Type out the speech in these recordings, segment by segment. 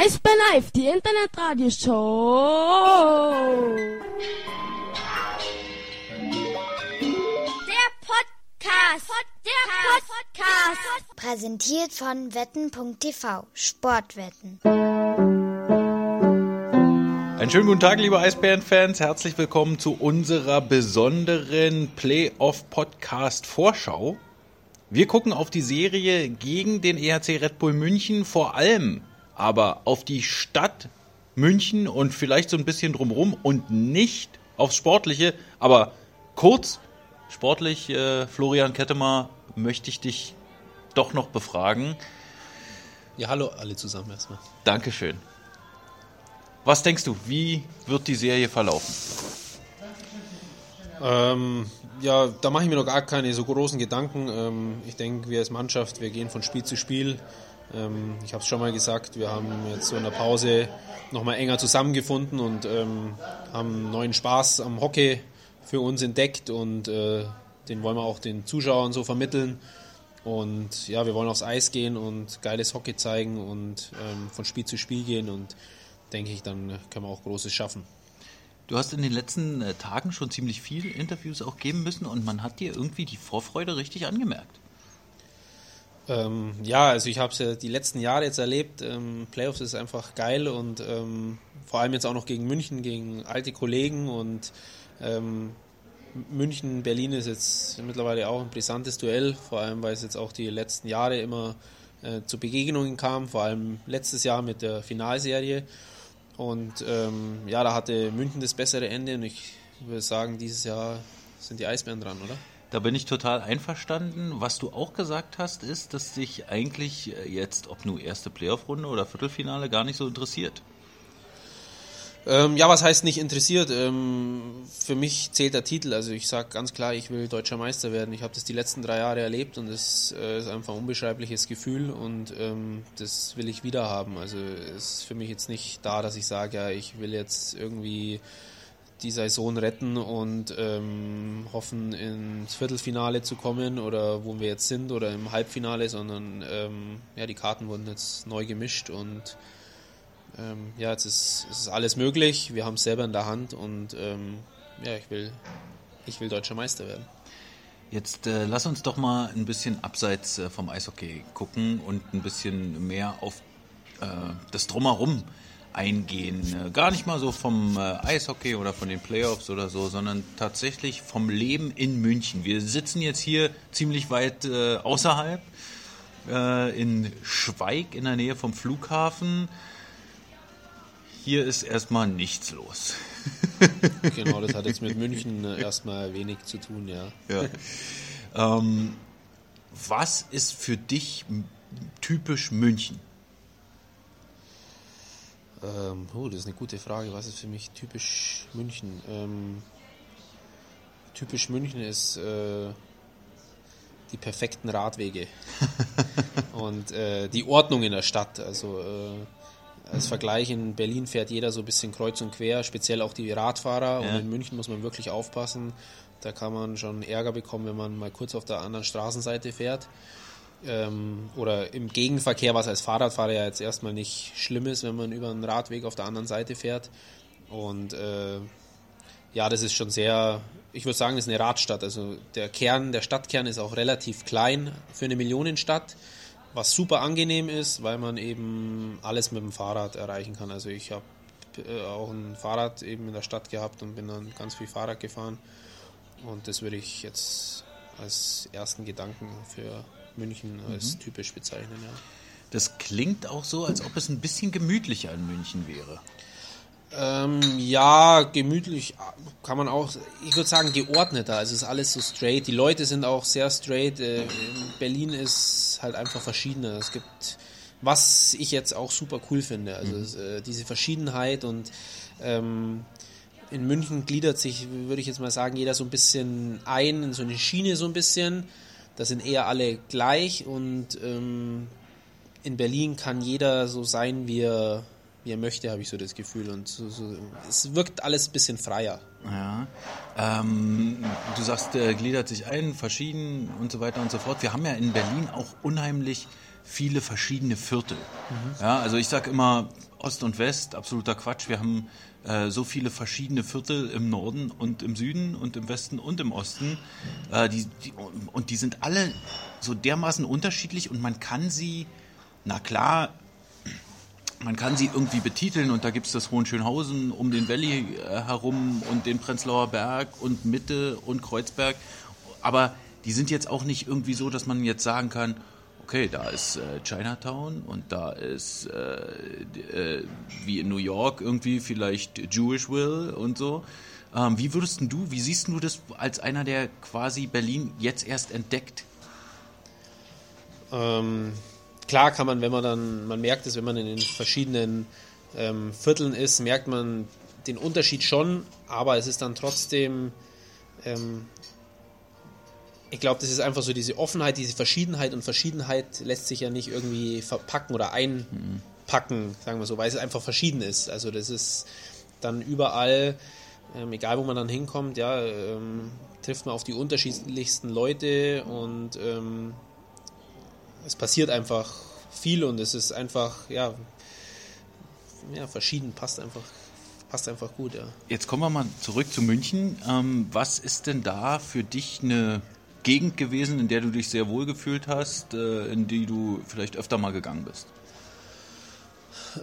Eisbär Live, die Internetradioshow. Der Podcast. Der Podcast. Präsentiert von wetten.tv. Sportwetten. Einen schönen guten Tag, liebe Eisbären-Fans. Herzlich willkommen zu unserer besonderen Playoff-Podcast-Vorschau. Wir gucken auf die Serie gegen den EHC Red Bull München, vor allem aber auf die Stadt München und vielleicht so ein bisschen drumherum und nicht aufs Sportliche. Aber kurz, sportlich, äh, Florian Kettemar, möchte ich dich doch noch befragen. Ja, hallo alle zusammen erstmal. Dankeschön. Was denkst du, wie wird die Serie verlaufen? Ähm, ja, da mache ich mir noch gar keine so großen Gedanken. Ähm, ich denke, wir als Mannschaft, wir gehen von Spiel zu Spiel. Ähm, ich habe es schon mal gesagt, wir haben jetzt so in der Pause nochmal enger zusammengefunden und ähm, haben neuen Spaß am Hockey für uns entdeckt und äh, den wollen wir auch den Zuschauern so vermitteln. Und ja, wir wollen aufs Eis gehen und geiles Hockey zeigen und ähm, von Spiel zu Spiel gehen und denke ich, dann können wir auch Großes schaffen. Du hast in den letzten äh, Tagen schon ziemlich viele Interviews auch geben müssen und man hat dir irgendwie die Vorfreude richtig angemerkt. Ähm, ja, also ich habe es ja die letzten Jahre jetzt erlebt. Ähm, Playoffs ist einfach geil und ähm, vor allem jetzt auch noch gegen München, gegen alte Kollegen und ähm, München, Berlin ist jetzt mittlerweile auch ein brisantes Duell, vor allem weil es jetzt auch die letzten Jahre immer äh, zu Begegnungen kam, vor allem letztes Jahr mit der Finalserie. Und ähm, ja, da hatte München das bessere Ende und ich würde sagen, dieses Jahr sind die Eisbären dran, oder? Da bin ich total einverstanden. Was du auch gesagt hast, ist, dass dich eigentlich jetzt, ob nur erste Playoff-Runde oder Viertelfinale, gar nicht so interessiert. Ähm, ja, was heißt nicht interessiert? Ähm, für mich zählt der Titel. Also ich sage ganz klar, ich will deutscher Meister werden. Ich habe das die letzten drei Jahre erlebt und es äh, ist einfach ein unbeschreibliches Gefühl und ähm, das will ich wieder haben. Also es ist für mich jetzt nicht da, dass ich sage, ja, ich will jetzt irgendwie die Saison retten und ähm, hoffen, ins Viertelfinale zu kommen oder wo wir jetzt sind oder im Halbfinale, sondern ähm, ja, die Karten wurden jetzt neu gemischt und ähm, ja, jetzt ist, ist alles möglich. Wir haben es selber in der Hand und ähm, ja, ich will, ich will deutscher Meister werden. Jetzt äh, lass uns doch mal ein bisschen abseits äh, vom Eishockey gucken und ein bisschen mehr auf äh, das Drumherum eingehen. Äh, gar nicht mal so vom äh, Eishockey oder von den Playoffs oder so, sondern tatsächlich vom Leben in München. Wir sitzen jetzt hier ziemlich weit äh, außerhalb in Schweig in der Nähe vom Flughafen. Hier ist erstmal nichts los. genau, das hat jetzt mit München erstmal wenig zu tun, ja. ja. Ähm, was ist für dich typisch München? Ähm, oh, das ist eine gute Frage. Was ist für mich typisch München? Ähm, typisch München ist äh, die perfekten Radwege und äh, die Ordnung in der Stadt. Also äh, als Vergleich in Berlin fährt jeder so ein bisschen kreuz und quer, speziell auch die Radfahrer. Ja. Und in München muss man wirklich aufpassen. Da kann man schon Ärger bekommen, wenn man mal kurz auf der anderen Straßenseite fährt ähm, oder im Gegenverkehr, was als Fahrradfahrer ja jetzt erstmal nicht schlimm ist, wenn man über einen Radweg auf der anderen Seite fährt. Und äh, ja, das ist schon sehr, ich würde sagen, das ist eine Radstadt. Also der Kern, der Stadtkern ist auch relativ klein für eine Millionenstadt, was super angenehm ist, weil man eben alles mit dem Fahrrad erreichen kann. Also ich habe äh, auch ein Fahrrad eben in der Stadt gehabt und bin dann ganz viel Fahrrad gefahren. Und das würde ich jetzt als ersten Gedanken für München als mhm. typisch bezeichnen. Ja. Das klingt auch so, als ob es ein bisschen gemütlicher in München wäre. Ähm, ja, gemütlich kann man auch, ich würde sagen, geordneter. Also ist alles so straight. Die Leute sind auch sehr straight. Äh, Berlin ist halt einfach verschiedener. Es gibt, was ich jetzt auch super cool finde, also mhm. äh, diese Verschiedenheit und ähm, in München gliedert sich, würde ich jetzt mal sagen, jeder so ein bisschen ein, in so eine Schiene so ein bisschen. Da sind eher alle gleich und ähm, in Berlin kann jeder so sein, wie er, wie er möchte, habe ich so das Gefühl. Und so, so, es wirkt alles ein bisschen freier. Ja. Ähm, du sagst, äh, gliedert sich ein, verschieden und so weiter und so fort. Wir haben ja in Berlin auch unheimlich viele verschiedene Viertel. Ja, also ich sag immer Ost und West, absoluter Quatsch. Wir haben äh, so viele verschiedene Viertel im Norden und im Süden und im Westen und im Osten. Äh, die, die, und die sind alle so dermaßen unterschiedlich und man kann sie, na klar, man kann sie irgendwie betiteln und da gibt es das Hohenschönhausen um den Valley äh, herum und den Prenzlauer Berg und Mitte und Kreuzberg. Aber die sind jetzt auch nicht irgendwie so, dass man jetzt sagen kann, okay, da ist äh, Chinatown und da ist äh, äh, wie in New York irgendwie vielleicht Jewishville und so. Ähm, wie würdest du, wie siehst du das als einer, der quasi Berlin jetzt erst entdeckt? Ähm, klar kann man, wenn man dann, man merkt es, wenn man in den verschiedenen ähm, Vierteln ist, merkt man den Unterschied schon, aber es ist dann trotzdem, ähm, ich glaube, das ist einfach so diese Offenheit, diese Verschiedenheit und Verschiedenheit lässt sich ja nicht irgendwie verpacken oder einpacken, sagen wir so, weil es einfach verschieden ist. Also das ist dann überall, ähm, egal wo man dann hinkommt, ja, ähm, trifft man auf die unterschiedlichsten Leute und ähm, es passiert einfach viel und es ist einfach, ja, ja, verschieden, passt einfach, passt einfach gut, ja. Jetzt kommen wir mal zurück zu München. Ähm, was ist denn da für dich eine Gegend gewesen, in der du dich sehr wohl gefühlt hast, äh, in die du vielleicht öfter mal gegangen bist?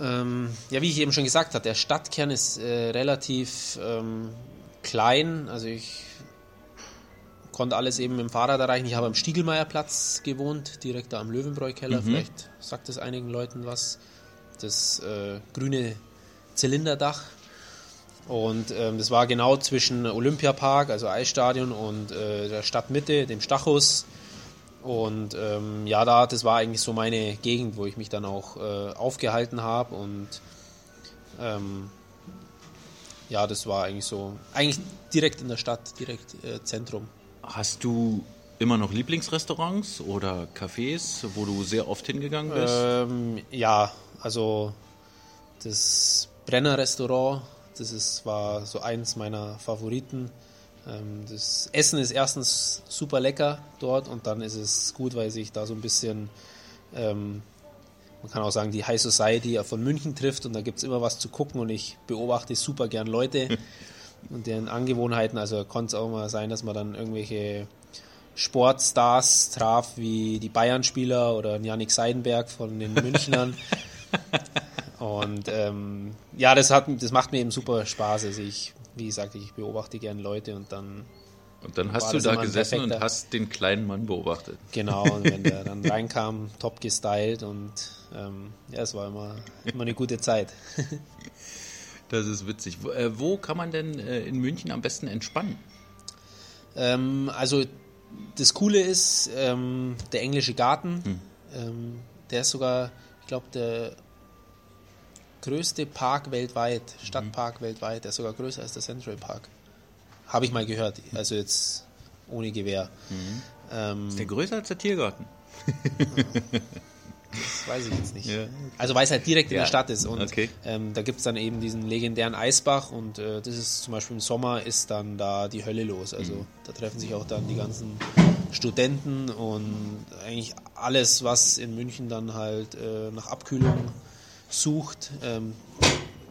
Ähm, ja, wie ich eben schon gesagt habe, der Stadtkern ist äh, relativ ähm, klein. Also ich konnte alles eben mit dem Fahrrad erreichen. Ich habe am Stiegelmeierplatz gewohnt, direkt da am Löwenbräu-Keller. Vielleicht sagt es einigen Leuten was. Das äh, grüne Zylinderdach. Und ähm, das war genau zwischen Olympiapark, also Eisstadion, und äh, der Stadtmitte, dem Stachus. Und ähm, ja, da, das war eigentlich so meine Gegend, wo ich mich dann auch äh, aufgehalten habe. Und ähm, ja, das war eigentlich so, eigentlich direkt in der Stadt, direkt äh, Zentrum. Hast du immer noch Lieblingsrestaurants oder Cafés, wo du sehr oft hingegangen bist? Ähm, ja, also das Brenner Restaurant, das ist, war so eins meiner Favoriten. Ähm, das Essen ist erstens super lecker dort und dann ist es gut, weil sich da so ein bisschen, ähm, man kann auch sagen, die High Society von München trifft und da gibt es immer was zu gucken und ich beobachte super gern Leute und deren Angewohnheiten. Also konnte es auch mal sein, dass man dann irgendwelche Sportstars traf, wie die Bayern-Spieler oder Janik Seidenberg von den Münchnern. Und ähm, ja, das, hat, das macht mir eben super Spaß. Also ich, wie gesagt, ich beobachte gerne Leute und dann, und dann hast du da gesessen und hast den kleinen Mann beobachtet. genau, und wenn der dann reinkam, top gestylt und ähm, ja, es war immer, immer eine gute Zeit. Das ist witzig. Wo, äh, wo kann man denn äh, in München am besten entspannen? Ähm, also das Coole ist, ähm, der englische Garten, Hm. ähm, der ist sogar, ich glaube, der größte Park weltweit, Mhm. Stadtpark weltweit, der ist sogar größer als der Central Park. Habe ich mal gehört, also jetzt ohne Gewehr. Ähm, Ist der größer als der Tiergarten? das weiß ich jetzt nicht. Ja. Also weil es halt direkt in Ja, der Stadt ist und okay. ähm, da gibt es dann eben diesen legendären Eisbach und äh, das ist zum Beispiel im Sommer ist dann da die Hölle los. Also Mhm. da treffen sich auch dann die ganzen Studenten und eigentlich alles, was in München dann halt äh, nach Abkühlung sucht, ähm,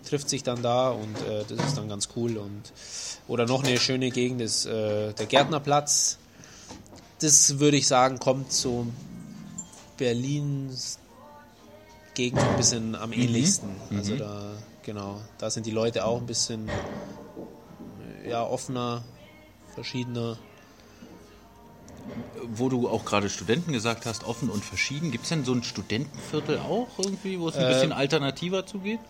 trifft sich dann da und äh, das ist dann ganz cool. Und oder noch eine schöne Gegend ist äh, der Gärtnerplatz. Das würde ich sagen, kommt so Berlins Gegend ein bisschen am ähnlichsten. Also da, genau, da sind die Leute auch ein bisschen äh, ja, offener, verschiedener. Wo du auch gerade Studenten gesagt hast, offen und verschieden. Gibt es denn so ein Studentenviertel auch irgendwie, wo es ein bisschen alternativer zugeht?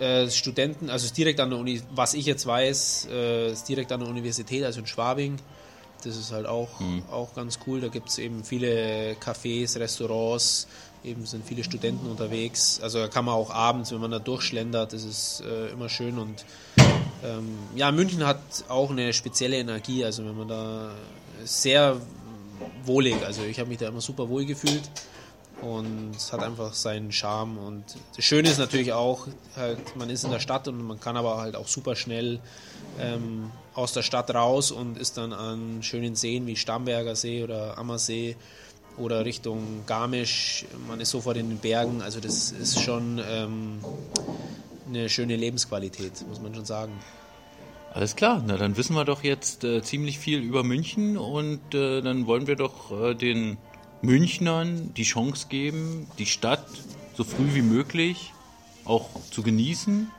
Äh, Studenten, also direkt an der Uni, was ich jetzt weiß, äh, ist direkt an der Universität, also in Schwabing. Das ist halt auch, auch ganz cool. Da gibt es eben viele Cafés, Restaurants, eben sind viele Studenten unterwegs. Also da kann man auch abends, wenn man da durchschlendert, das ist äh, immer schön und ähm, ja, München hat auch eine spezielle Energie, also wenn man da sehr wohlig, also ich habe mich da immer super wohl gefühlt Und es hat einfach seinen Charme. Und das Schöne ist natürlich auch, halt, man ist in der Stadt und man kann aber halt auch super schnell ähm, aus der Stadt raus und ist dann an schönen Seen wie Starnberger See oder Ammersee oder Richtung Garmisch. Man ist sofort in den Bergen. Also das ist schon ähm, eine schöne Lebensqualität, muss man schon sagen. Alles klar, na dann wissen wir doch jetzt äh, ziemlich viel über München und äh, dann wollen wir doch äh, den Münchnern die Chance geben, die Stadt so früh wie möglich auch zu genießen.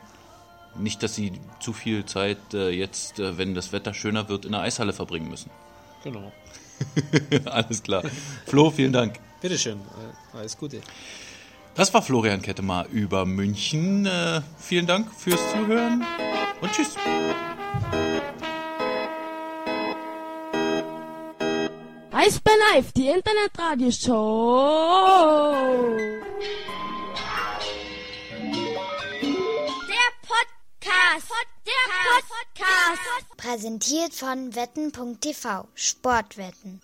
Nicht, dass sie zu viel Zeit äh, jetzt, äh, wenn das Wetter schöner wird, in der Eishalle verbringen müssen. Genau. Alles klar. Flo, vielen Dank. Bitteschön, alles Gute. Das war Florian Kettemar über München. Äh, vielen Dank fürs Zuhören und tschüss. Eisbär Live, die Internetradioshow. Der Podcast. Der Podcast. Präsentiert von wetten.tv Sportwetten.